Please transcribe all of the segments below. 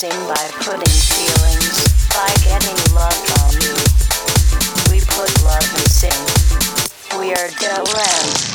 dancing by putting feelings, by getting love on you. We put love and sing. We are Del Rand.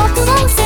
so close